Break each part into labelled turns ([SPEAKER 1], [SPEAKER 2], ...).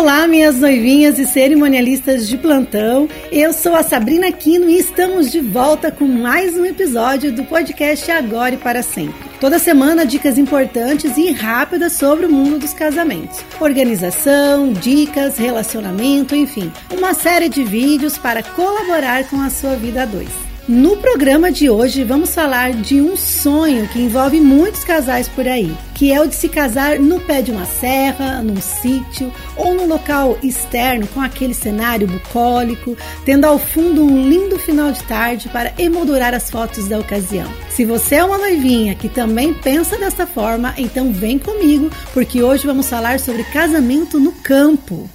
[SPEAKER 1] Olá, minhas noivinhas e cerimonialistas de plantão. Eu sou a Sabrina Quino e estamos de volta com mais um episódio do podcast Agora e para Sempre. Toda semana, dicas importantes e rápidas sobre o mundo dos casamentos. Organização, dicas, relacionamento, enfim, uma série de vídeos para colaborar com a sua vida a dois. No programa de hoje vamos falar de um sonho que envolve muitos casais por aí, que é o de se casar no pé de uma serra, num sítio ou num local externo com aquele cenário bucólico, tendo ao fundo um lindo final de tarde para emoldurar as fotos da ocasião. Se você é uma noivinha que também pensa dessa forma, então vem comigo, porque hoje vamos falar sobre casamento no campo.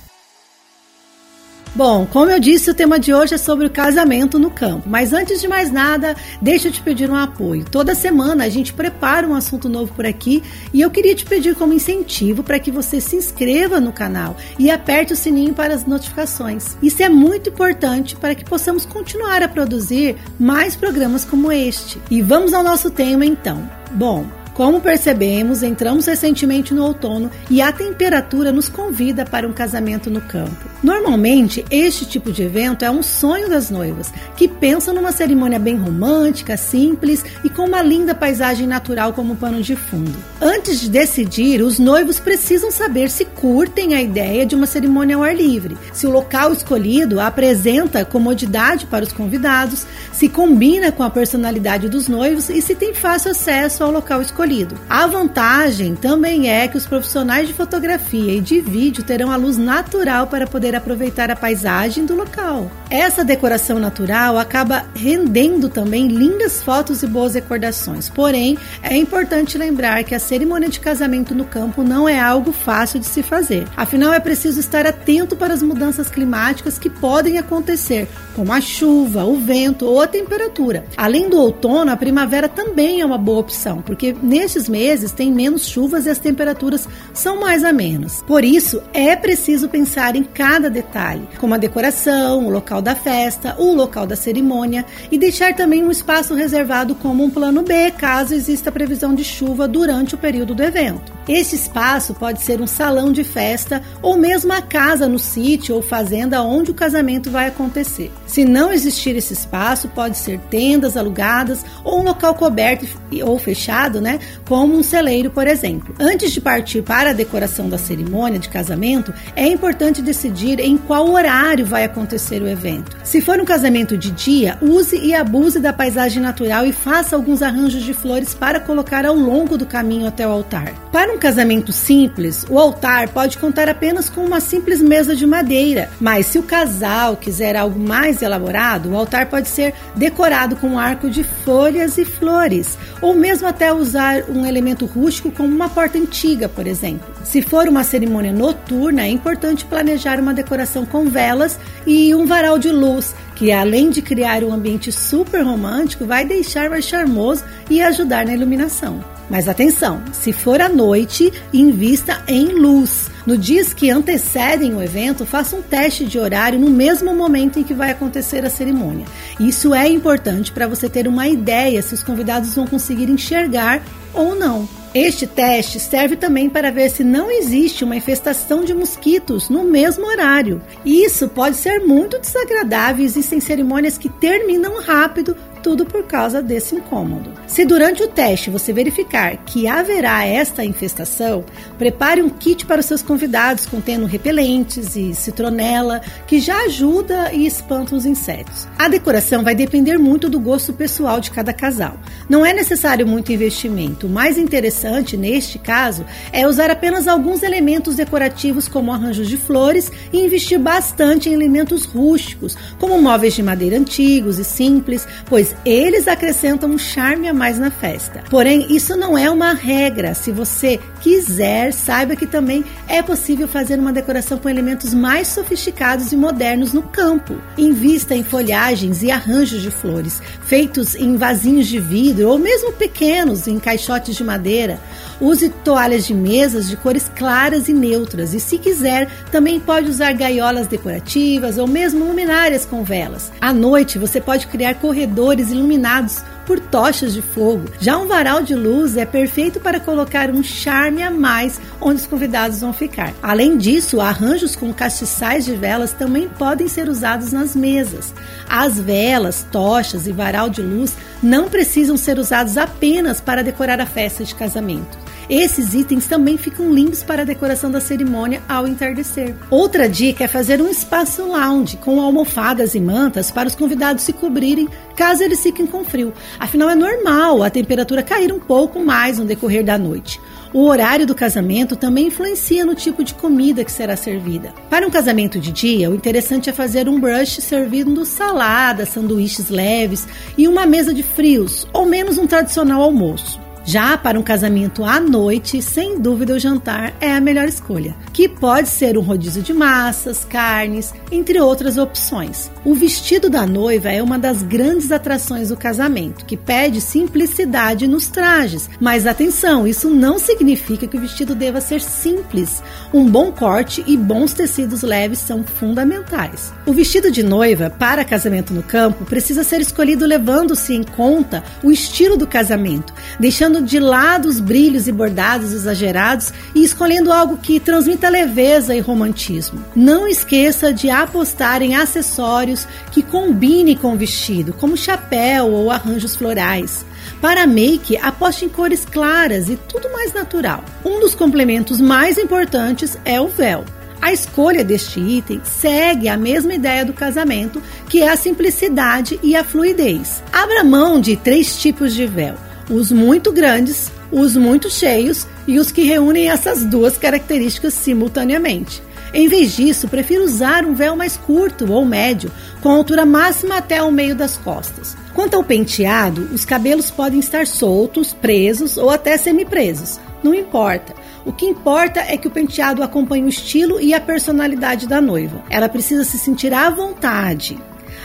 [SPEAKER 1] Bom, como eu disse, o tema de hoje é sobre o casamento no campo. Mas antes de mais nada, deixa eu te pedir um apoio. Toda semana a gente prepara um assunto novo por aqui e eu queria te pedir como incentivo para que você se inscreva no canal e aperte o sininho para as notificações. Isso é muito importante para que possamos continuar a produzir mais programas como este. E vamos ao nosso tema então. Bom, como percebemos, entramos recentemente no outono e a temperatura nos convida para um casamento no campo. Normalmente, este tipo de evento é um sonho das noivas, que pensam numa cerimônia bem romântica, simples e com uma linda paisagem natural como pano de fundo. Antes de decidir, os noivos precisam saber se curtem a ideia de uma cerimônia ao ar livre, se o local escolhido apresenta comodidade para os convidados, se combina com a personalidade dos noivos e se tem fácil acesso ao local escolhido. A vantagem também é que os profissionais de fotografia e de vídeo terão a luz natural para poder aproveitar a paisagem do local. Essa decoração natural acaba rendendo também lindas fotos e boas recordações. Porém, é importante lembrar que a cerimônia de casamento no campo não é algo fácil de se fazer. Afinal, é preciso estar atento para as mudanças climáticas que podem acontecer, como a chuva, o vento ou a temperatura. Além do outono, a primavera também é uma boa opção, porque nestes meses tem menos chuvas e as temperaturas são mais amenas. Por isso, é preciso pensar em cada detalhe, como a decoração, o local da festa, o local da cerimônia e deixar também um espaço reservado como um plano B, caso exista previsão de chuva durante o período do evento. Esse espaço pode ser um salão de festa ou mesmo a casa no sítio ou fazenda onde o casamento vai acontecer. Se não existir esse espaço, pode ser tendas alugadas ou um local coberto ou fechado, né, como um celeiro, por exemplo. Antes de partir para a decoração da cerimônia de casamento, é importante decidir em qual horário vai acontecer o evento. Se for um casamento de dia, use e abuse da paisagem natural e faça alguns arranjos de flores para colocar ao longo do caminho até o altar. Para um casamento simples, o altar pode contar apenas com uma simples mesa de madeira, mas se o casal quiser algo mais elaborado, o altar pode ser decorado com um arco de folhas e flores, ou mesmo até usar um elemento rústico como uma porta antiga, por exemplo. Se for uma cerimônia noturna, é importante planejar uma decoração com velas e um varal de luz, que além de criar um ambiente super romântico, vai deixar mais charmoso e ajudar na iluminação. Mas atenção, se for à noite, invista em luz. No dias que antecedem o evento, faça um teste de horário no mesmo momento em que vai acontecer a cerimônia. Isso é importante para você ter uma ideia se os convidados vão conseguir enxergar ou não. Este teste serve também para ver se não existe uma infestação de mosquitos no mesmo horário. Isso pode ser muito desagradável e existem cerimônias que terminam rápido tudo por causa desse incômodo. Se durante o teste você verificar que haverá esta infestação, prepare um kit para os seus convidados contendo repelentes e citronela, que já ajuda e espanta os insetos. A decoração vai depender muito do gosto pessoal de cada casal. Não é necessário muito investimento. O mais interessante neste caso é usar apenas alguns elementos decorativos como arranjos de flores e investir bastante em elementos rústicos, como móveis de madeira antigos e simples, pois eles acrescentam um charme a mais na festa. Porém, isso não é uma regra. Se você quiser, saiba que também é possível fazer uma decoração com elementos mais sofisticados e modernos no campo. Invista em folhagens e arranjos de flores, feitos em vasinhos de vidro ou mesmo pequenos em caixotes de madeira. Use toalhas de mesas de cores claras e neutras e, se quiser, também pode usar gaiolas decorativas ou mesmo luminárias com velas. À noite, você pode criar corredores iluminados por tochas de fogo. Já um varal de luz é perfeito para colocar um charme a mais onde os convidados vão ficar. Além disso, arranjos com castiçais de velas também podem ser usados nas mesas. As velas, tochas e varal de luz não precisam ser usados apenas para decorar a festa de casamento. Esses itens também ficam lindos para a decoração da cerimônia ao entardecer. Outra dica é fazer um espaço lounge com almofadas e mantas para os convidados se cobrirem caso eles fiquem com frio. Afinal, é normal a temperatura cair um pouco mais no decorrer da noite. O horário do casamento também influencia no tipo de comida que será servida. Para um casamento de dia, o interessante é fazer um brunch servindo saladas, sanduíches leves e uma mesa de frios, ou menos um tradicional almoço. Já para um casamento à noite, sem dúvida o jantar é a melhor escolha, que pode ser um rodízio de massas, carnes, entre outras opções. O vestido da noiva é uma das grandes atrações do casamento, que pede simplicidade nos trajes. Mas atenção, isso não significa que o vestido deva ser simples. Um bom corte e bons tecidos leves são fundamentais. O vestido de noiva para casamento no campo precisa ser escolhido levando-se em conta o estilo do casamento, deixando deixando de lado os brilhos e bordados exagerados e escolhendo algo que transmita leveza e romantismo. Não esqueça de apostar em acessórios que combinem com o vestido, como chapéu ou arranjos florais. Para make, aposte em cores claras e tudo mais natural. Um dos complementos mais importantes é o véu. A escolha deste item segue a mesma ideia do casamento, que é a simplicidade e a fluidez. Abra mão de três tipos de véu: os muito grandes, os muito cheios e os que reúnem essas duas características simultaneamente. Em vez disso, prefiro usar um véu mais curto ou médio, com altura máxima até o meio das costas. Quanto ao penteado, os cabelos podem estar soltos, presos ou até semi-presos. Não importa. O que importa é que o penteado acompanhe o estilo e a personalidade da noiva. Ela precisa se sentir à vontade,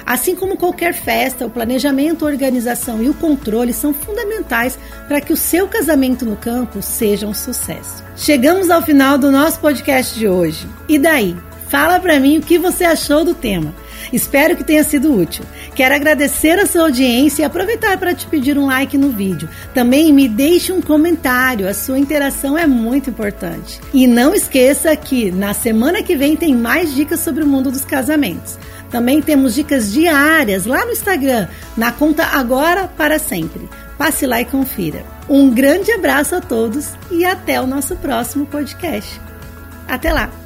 [SPEAKER 1] Assim como qualquer festa, o planejamento, a organização e o controle são fundamentais para que o seu casamento no campo seja um sucesso. Chegamos ao final do nosso podcast de hoje. E daí? Fala para mim o que você achou do tema. Espero que tenha sido útil. Quero agradecer a sua audiência e aproveitar para te pedir um like no vídeo. Também me deixe um comentário, a sua interação é muito importante. E não esqueça que na semana que vem tem mais dicas sobre o mundo dos casamentos. Também temos dicas diárias lá no Instagram, na conta Agora para Sempre. Passe lá e confira. Um grande abraço a todos e até o nosso próximo podcast. Até lá!